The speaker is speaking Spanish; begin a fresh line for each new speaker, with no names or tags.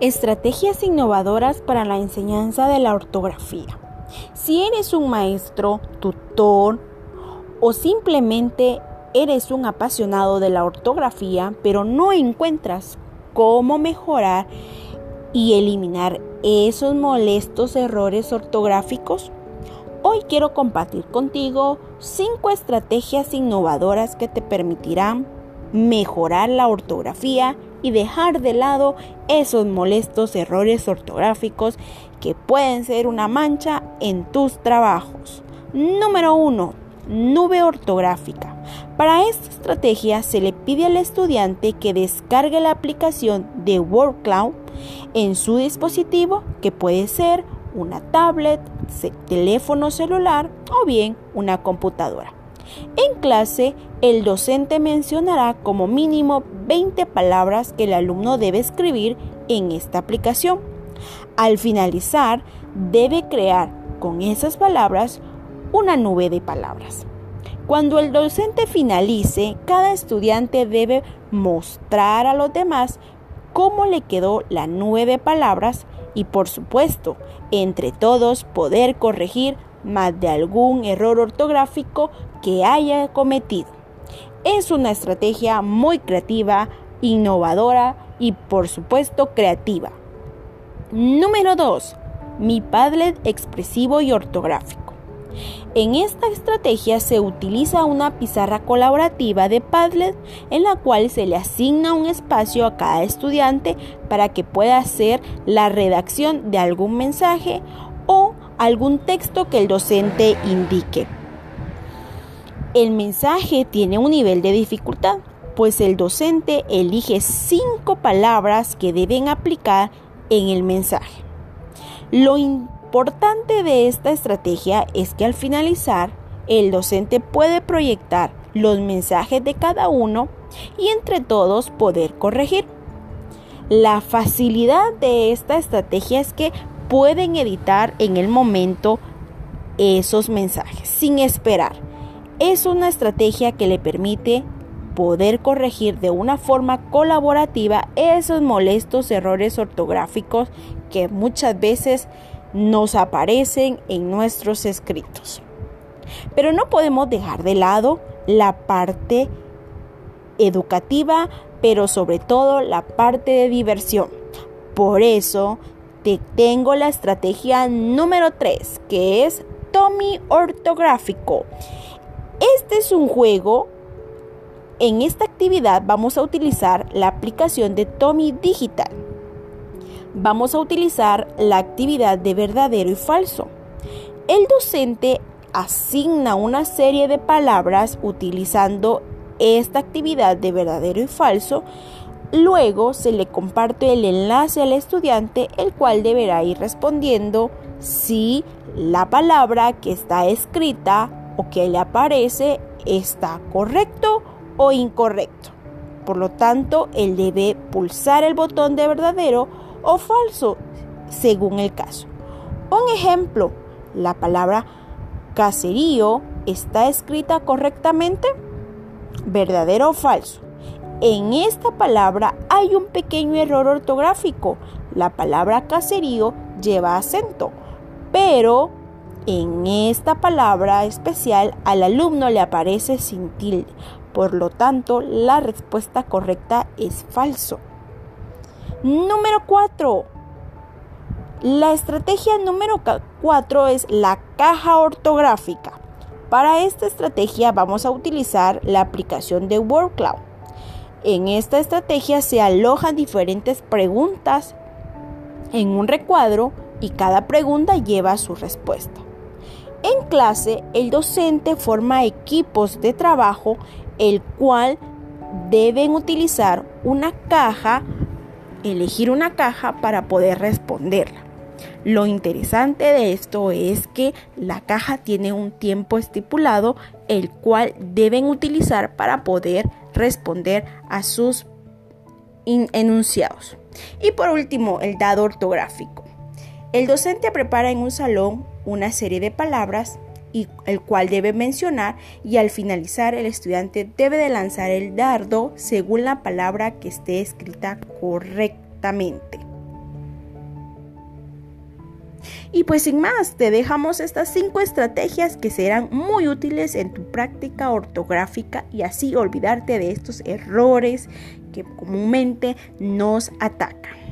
Estrategias innovadoras para la enseñanza de la ortografía. Si eres un maestro, tutor o simplemente eres un apasionado de la ortografía, pero no encuentras cómo mejorar y eliminar esos molestos errores ortográficos, hoy quiero compartir contigo cinco estrategias innovadoras que te permitirán mejorar la ortografía y dejar de lado esos molestos errores ortográficos que pueden ser una mancha en tus trabajos. Número 1. Nube ortográfica. Para esta estrategia se le pide al estudiante que descargue la aplicación de WordCloud en su dispositivo, que puede ser una tablet, teléfono celular o bien una computadora. En clase, el docente mencionará como mínimo 20 palabras que el alumno debe escribir en esta aplicación. Al finalizar, debe crear con esas palabras una nube de palabras. Cuando el docente finalice, cada estudiante debe mostrar a los demás cómo le quedó la nube de palabras y por supuesto, entre todos poder corregir más de algún error ortográfico que haya cometido. Es una estrategia muy creativa, innovadora y por supuesto creativa. Número 2. Mi Padlet expresivo y ortográfico. En esta estrategia se utiliza una pizarra colaborativa de Padlet en la cual se le asigna un espacio a cada estudiante para que pueda hacer la redacción de algún mensaje o algún texto que el docente indique. El mensaje tiene un nivel de dificultad, pues el docente elige cinco palabras que deben aplicar en el mensaje. Lo importante de esta estrategia es que al finalizar, el docente puede proyectar los mensajes de cada uno y entre todos poder corregir. La facilidad de esta estrategia es que pueden editar en el momento esos mensajes sin esperar. Es una estrategia que le permite poder corregir de una forma colaborativa esos molestos errores ortográficos que muchas veces nos aparecen en nuestros escritos. Pero no podemos dejar de lado la parte educativa, pero sobre todo la parte de diversión. Por eso tengo la estrategia número 3, que es Tommy ortográfico. Este es un juego. En esta actividad vamos a utilizar la aplicación de Tommy Digital. Vamos a utilizar la actividad de verdadero y falso. El docente asigna una serie de palabras utilizando esta actividad de verdadero y falso Luego se le comparte el enlace al estudiante, el cual deberá ir respondiendo si la palabra que está escrita o que le aparece está correcto o incorrecto. Por lo tanto, él debe pulsar el botón de verdadero o falso según el caso. Un ejemplo, la palabra caserío está escrita correctamente, verdadero o falso. En esta palabra hay un pequeño error ortográfico. La palabra caserío lleva acento, pero en esta palabra especial al alumno le aparece sin tilde. Por lo tanto, la respuesta correcta es falso. Número 4. La estrategia número 4 es la caja ortográfica. Para esta estrategia vamos a utilizar la aplicación de WordCloud. En esta estrategia se alojan diferentes preguntas en un recuadro y cada pregunta lleva su respuesta. En clase, el docente forma equipos de trabajo, el cual deben utilizar una caja, elegir una caja para poder responderla. Lo interesante de esto es que la caja tiene un tiempo estipulado, el cual deben utilizar para poder responder a sus enunciados. Y por último, el dado ortográfico. El docente prepara en un salón una serie de palabras y el cual debe mencionar y al finalizar el estudiante debe de lanzar el dardo según la palabra que esté escrita correctamente. Y pues sin más, te dejamos estas cinco estrategias que serán muy útiles en tu práctica ortográfica y así olvidarte de estos errores que comúnmente nos atacan.